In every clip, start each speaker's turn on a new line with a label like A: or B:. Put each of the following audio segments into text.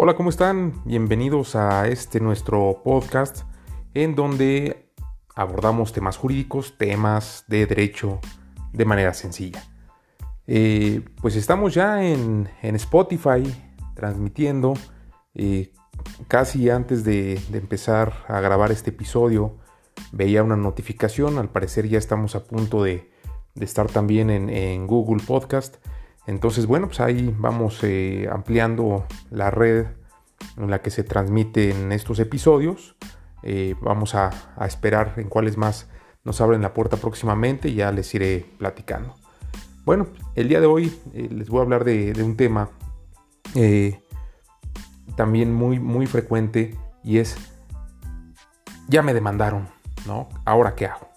A: Hola, ¿cómo están? Bienvenidos a este nuestro podcast en donde abordamos temas jurídicos, temas de derecho de manera sencilla. Eh, pues estamos ya en, Spotify transmitiendo. Eh, casi antes de, empezar a grabar este episodio veía una notificación. Al parecer ya estamos a punto de, estar también en Google Podcast. Entonces, bueno, pues ahí vamos eh, ampliando la red en la que se transmiten estos episodios. Eh, vamos a, esperar en cuáles más nos abren la puerta próximamente y ya les iré platicando. Bueno, el día de hoy eh, les voy a hablar de, un tema también muy, muy frecuente y es, ya me demandaron, ¿no? ¿Ahora qué hago?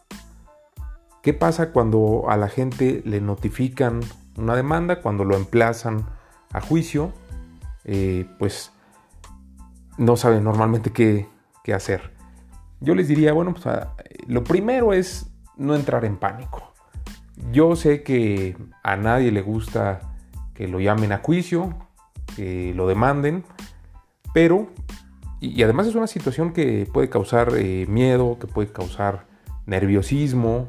A: ¿Qué pasa cuando a la gente le notifican una demanda, cuando lo emplazan a juicio, eh, pues no saben normalmente qué, hacer. Yo les diría, bueno, pues lo primero es no entrar en pánico. Yo sé que a nadie le gusta que lo llamen a juicio, que lo demanden, pero, y, además es una situación que puede causar eh, miedo, que puede causar nerviosismo,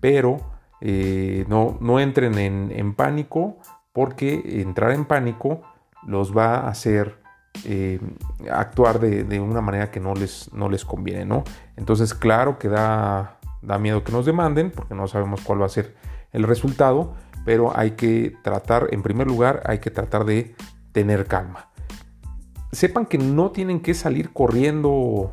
A: pero eh, no, no, entren en, pánico porque entrar en pánico los va a hacer eh, actuar de, una manera que no les, no les conviene, ¿no? Entonces, claro que da, da miedo que nos demanden porque no sabemos cuál va a ser el resultado, pero hay que tratar, en primer lugar, hay que tratar de tener calma. Sepan que no tienen que salir corriendo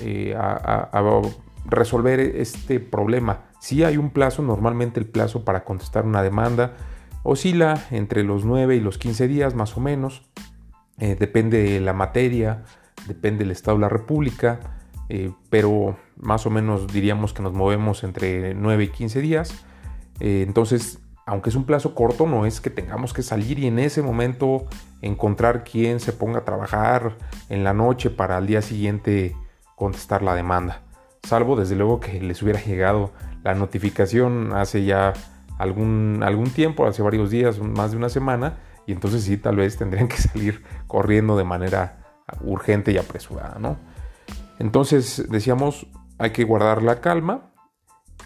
A: eh, a, resolver este problema. Si hay un plazo, normalmente el plazo para contestar una demanda oscila entre los 9 y los 15 días más o menos. Eh, depende de la materia, depende del estado de la república, eh, pero más o menos diríamos que nos movemos entre 9 y 15 días. Eh, entonces, aunque es un plazo corto, no es que tengamos que salir y en ese momento encontrar quien se ponga a trabajar en la noche para al día siguiente contestar la demanda salvo desde luego que les hubiera llegado la notificación hace ya algún, algún tiempo, hace varios días, más de una semana, y entonces sí, tal vez tendrían que salir corriendo de manera urgente y apresurada, ¿no? Entonces decíamos, hay que guardar la calma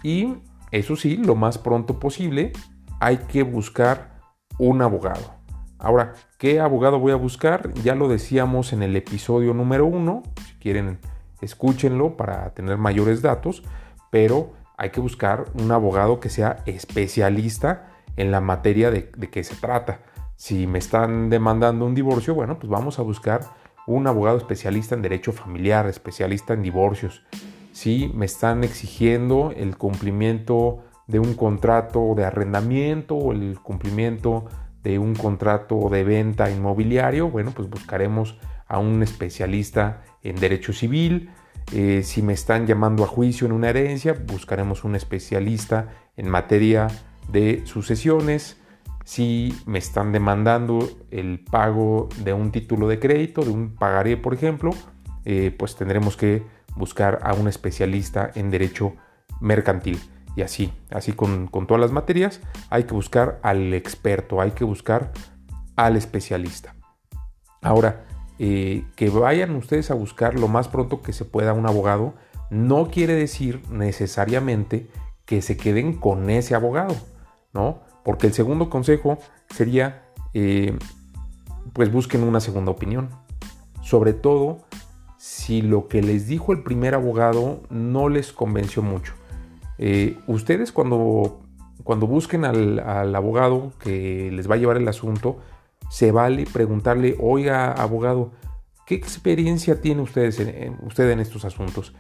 A: y eso sí, lo más pronto posible, hay que buscar un abogado. Ahora, ¿qué abogado voy a buscar? Ya lo decíamos en el episodio número uno, si quieren escúchenlo para tener mayores datos, pero hay que buscar un abogado que sea especialista en la materia de, de que se trata. Si me están demandando un divorcio, bueno, pues vamos a buscar un abogado especialista en derecho familiar, especialista en divorcios. Si me están exigiendo el cumplimiento de un contrato de arrendamiento o el cumplimiento de un contrato de venta inmobiliario, bueno, pues buscaremos a un especialista en derecho civil. Eh, si me están llamando a juicio en una herencia, buscaremos un especialista en materia de sucesiones. Si me están demandando el pago de un título de crédito, de un pagaré, por ejemplo, eh, pues tendremos que buscar a un especialista en derecho mercantil. Y así, así con, con todas las materias, hay que buscar al experto, hay que buscar al especialista. Ahora, eh, que vayan ustedes a buscar lo más pronto que se pueda un abogado, no quiere decir necesariamente que se queden con ese abogado, ¿no? Porque el segundo consejo sería, eh, pues busquen una segunda opinión. Sobre todo si lo que les dijo el primer abogado no les convenció mucho. Eh, ustedes cuando, cuando busquen al, abogado que les va a llevar el asunto, se vale preguntarle, oiga, abogado, ¿qué experiencia tiene ustedes usted en estos asuntos?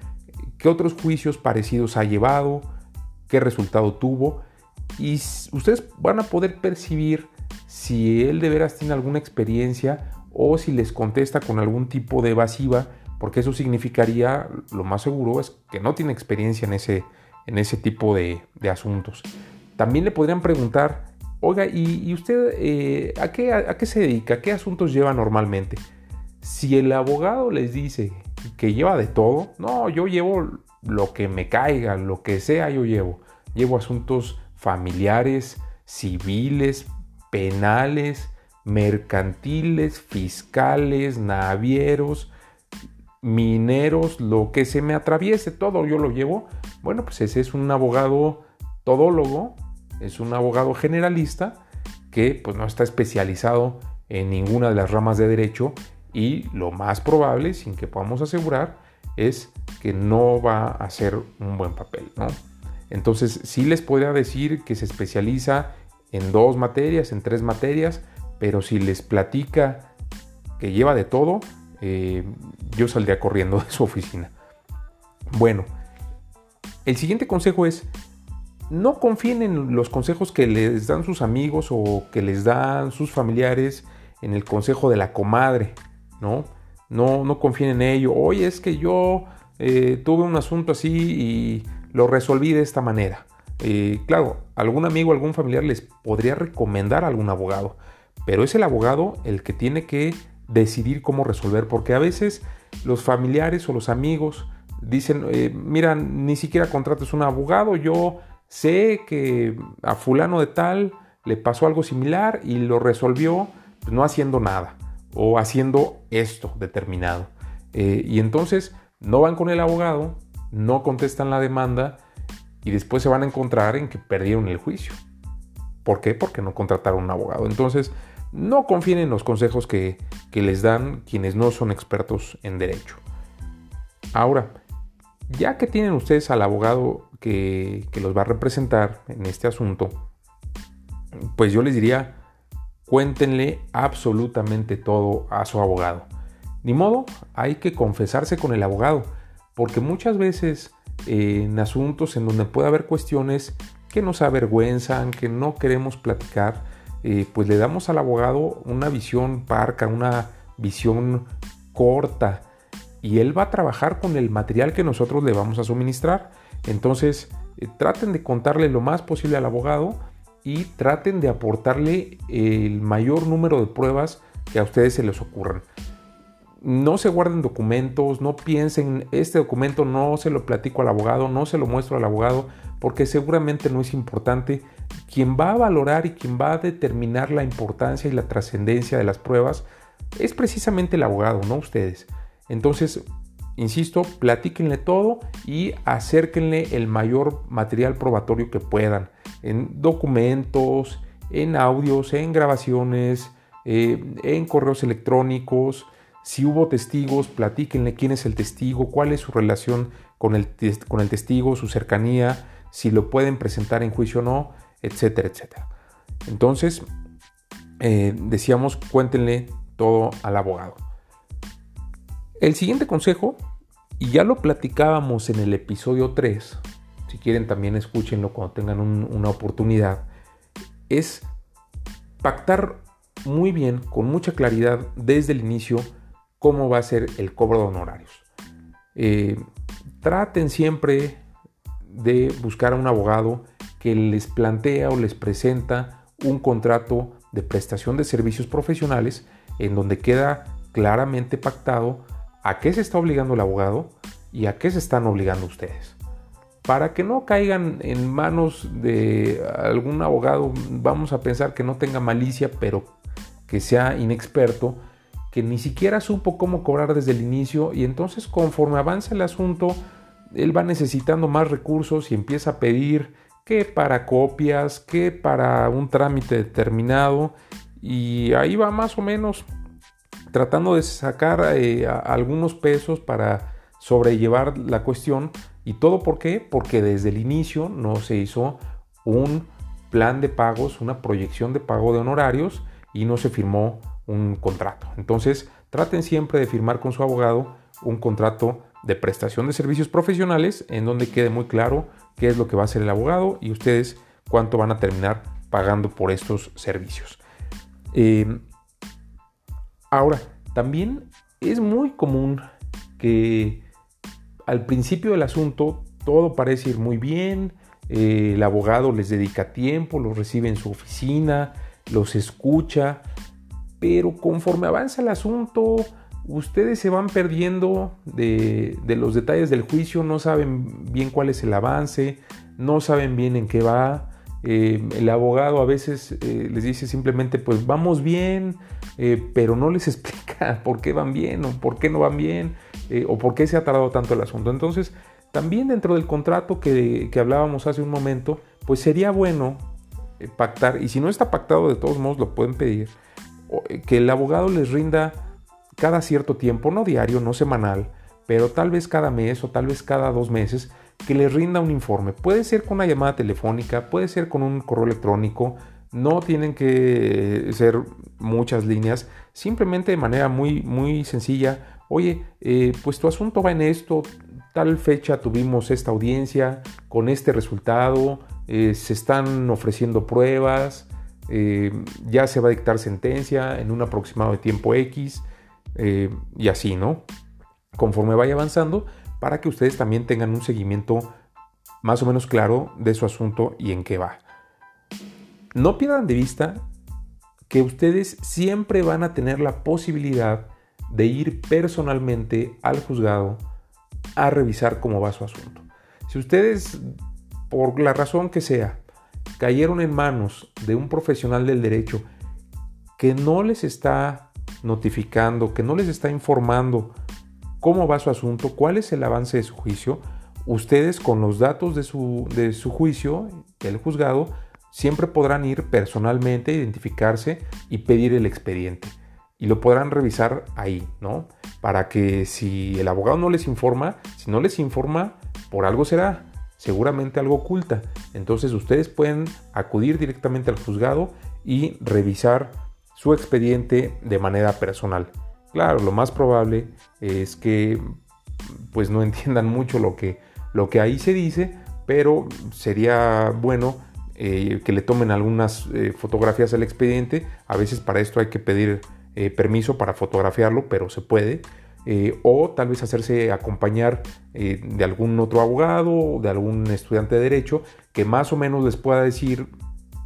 A: ¿Qué otros juicios parecidos ha llevado? ¿Qué resultado tuvo? Y ustedes van a poder percibir si él de veras tiene alguna experiencia o si les contesta con algún tipo de evasiva, porque eso significaría, lo más seguro es que no tiene experiencia en ese, en ese tipo de, asuntos. También le podrían preguntar, Oiga, ¿y, usted eh, ¿a, qué, a, qué se dedica? ¿Qué asuntos lleva normalmente? Si el abogado les dice que lleva de todo, no, yo llevo lo que me caiga, lo que sea, yo llevo. Llevo asuntos familiares, civiles, penales, mercantiles, fiscales, navieros, mineros, lo que se me atraviese, todo yo lo llevo. Bueno, pues ese es un abogado todólogo, es un abogado generalista que pues no está especializado en ninguna de las ramas de derecho y lo más probable, sin que podamos asegurar, es que no va a hacer un buen papel, ¿no? Entonces, sí les podría decir que se especializa en dos materias, en tres materias, pero si les platica que lleva de todo, eh, yo saldría corriendo de su oficina. Bueno, el siguiente consejo es, no confíen en los consejos que les dan sus amigos o que les dan sus familiares en el consejo de la comadre, ¿no? No, confíen en ello. Oye, es que yo eh, tuve un asunto así y lo resolví de esta manera. Eh, claro, algún amigo, algún familiar les podría recomendar a algún abogado, pero es el abogado el que tiene que decidir cómo resolver, porque a veces los familiares o los amigos dicen, eh, mira, ni siquiera contrates un abogado, yo sé que a fulano de tal le pasó algo similar y lo resolvió pues, no haciendo nada o haciendo esto determinado. Eh, y entonces no van con el abogado, no contestan la demanda y después se van a encontrar en que perdieron el juicio. ¿Por qué? Porque no contrataron un abogado. Entonces, no confíen en los consejos que, les dan quienes no son expertos en derecho. Ahora, ya que tienen ustedes al abogado que, que, los va a representar en este asunto, pues yo les diría, cuéntenle absolutamente todo a su abogado. Ni modo, hay que confesarse con el abogado, porque muchas veces eh, en asuntos en donde puede haber cuestiones que nos avergüenzan, que no queremos platicar, eh, pues le damos al abogado una visión parca, una visión corta, y él va a trabajar con el material que nosotros le vamos a suministrar. Entonces, eh, traten de contarle lo más posible al abogado y traten de aportarle el mayor número de pruebas que a ustedes se les ocurran. No se guarden documentos, no piensen, este documento no se lo platico al abogado, no se lo muestro al abogado, porque seguramente no es importante. Quien va a valorar y quien va a determinar la importancia y la trascendencia de las pruebas es precisamente el abogado, no ustedes. Entonces, insisto, platíquenle todo y acérquenle el mayor material probatorio que puedan, en documentos, en audios, en grabaciones, eh, en correos electrónicos. Si hubo testigos, platíquenle quién es el testigo, cuál es su relación con el, con el testigo, su cercanía, si lo pueden presentar en juicio o no, etcétera, etcétera. Entonces, eh, decíamos, cuéntenle todo al abogado. El siguiente consejo, y ya lo platicábamos en el episodio 3, si quieren también escúchenlo cuando tengan una oportunidad, es pactar muy bien, con mucha claridad desde el inicio, cómo va a ser el cobro de honorarios. Eh, traten siempre de buscar a un abogado que les plantea o les presenta un contrato de prestación de servicios profesionales en donde queda claramente pactado a qué se está obligando el abogado y a qué se están obligando ustedes. Para que no caigan en manos de algún abogado, vamos a pensar que no tenga malicia, pero que sea inexperto, que ni siquiera supo cómo cobrar desde el inicio y entonces conforme avanza el asunto, él va necesitando más recursos y empieza a pedir que para copias, que para un trámite determinado y ahí va más o menos tratando de sacar eh, algunos pesos para sobrellevar la cuestión y todo por qué? Porque desde el inicio no se hizo un plan de pagos, una proyección de pago de honorarios y no se firmó un contrato. Entonces, traten siempre de firmar con su abogado un contrato de prestación de servicios profesionales en donde quede muy claro qué es lo que va a hacer el abogado y ustedes cuánto van a terminar pagando por estos servicios. Eh, ahora, también es muy común que al principio del asunto todo parece ir muy bien, eh, el abogado les dedica tiempo, los recibe en su oficina, los escucha, pero conforme avanza el asunto, ustedes se van perdiendo de, los detalles del juicio, no saben bien cuál es el avance, no saben bien en qué va, Eh, el abogado a veces eh, les dice simplemente, pues vamos bien, pero no les explica por qué van bien o por qué no van bien o por qué se ha tardado tanto el asunto. Entonces, también dentro del contrato que, que hablábamos hace un momento, pues sería bueno pactar, y si no está pactado de todos modos lo pueden pedir, que el abogado les rinda cada cierto tiempo, no diario, no semanal, pero tal vez cada mes o tal vez cada dos meses, que les rinda un informe. Puede ser con una llamada telefónica, puede ser con un correo electrónico, no tienen que ser muchas líneas, simplemente de manera muy, muy sencilla. Oye, eh, pues tu asunto va en esto, tal fecha tuvimos esta audiencia con este resultado, eh, se están ofreciendo pruebas, eh, ya se va a dictar sentencia en un aproximado de tiempo X y así, ¿no? conforme vaya avanzando para que ustedes también tengan un seguimiento más o menos claro de su asunto y en qué va. No pierdan de vista que ustedes siempre van a tener la posibilidad de ir personalmente al juzgado a revisar cómo va su asunto. Si ustedes, por la razón que sea, cayeron en manos de un profesional del derecho que no les está notificando, que no les está informando cómo va su asunto, cuál es el avance de su juicio. Ustedes con los datos de su, de su juicio, el juzgado, siempre podrán ir personalmente, identificarse y pedir el expediente. Y lo podrán revisar ahí, ¿no? Para que si el abogado no les informa, si no les informa, por algo será, seguramente algo oculta. Entonces ustedes pueden acudir directamente al juzgado y revisar su expediente de manera personal. Claro, lo más probable es que pues no entiendan mucho lo que, lo que ahí se dice, pero sería bueno eh, que le tomen algunas eh, fotografías al expediente. A veces para esto hay que pedir eh, permiso para fotografiarlo, pero se puede. o tal vez hacerse acompañar de algún otro abogado o de algún estudiante de derecho que más o menos les pueda decir,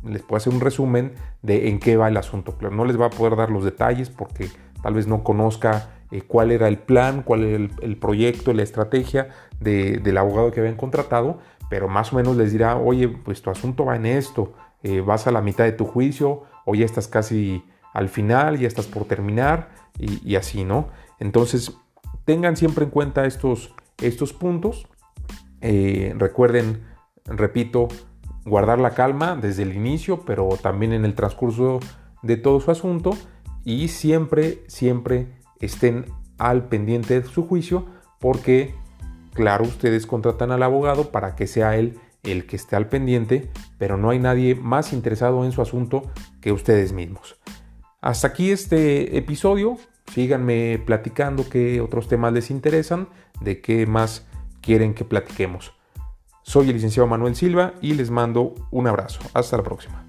A: les pueda hacer un resumen de en qué va el asunto. Claro, no les va a poder dar los detalles porque tal vez no conozca eh, cuál era el plan, cuál era el, proyecto, la estrategia del abogado que habían contratado, pero más o menos les dirá, oye, pues tu asunto va en esto, eh, vas a la mitad de tu juicio o ya estás casi al final, ya estás por terminar y, así, ¿no? Entonces, tengan siempre en cuenta estos, estos puntos. Eh, recuerden, repito, guardar la calma desde el inicio, pero también en el transcurso de todo su asunto y siempre, siempre estén al pendiente de su juicio porque, claro, ustedes contratan al abogado para que sea él el que esté al pendiente, pero no hay nadie más interesado en su asunto que ustedes mismos. Hasta aquí este episodio. Síganme platicando qué otros temas les interesan, de qué más quieren que platiquemos. Soy el licenciado Manuel Silva y les mando un abrazo. Hasta la próxima.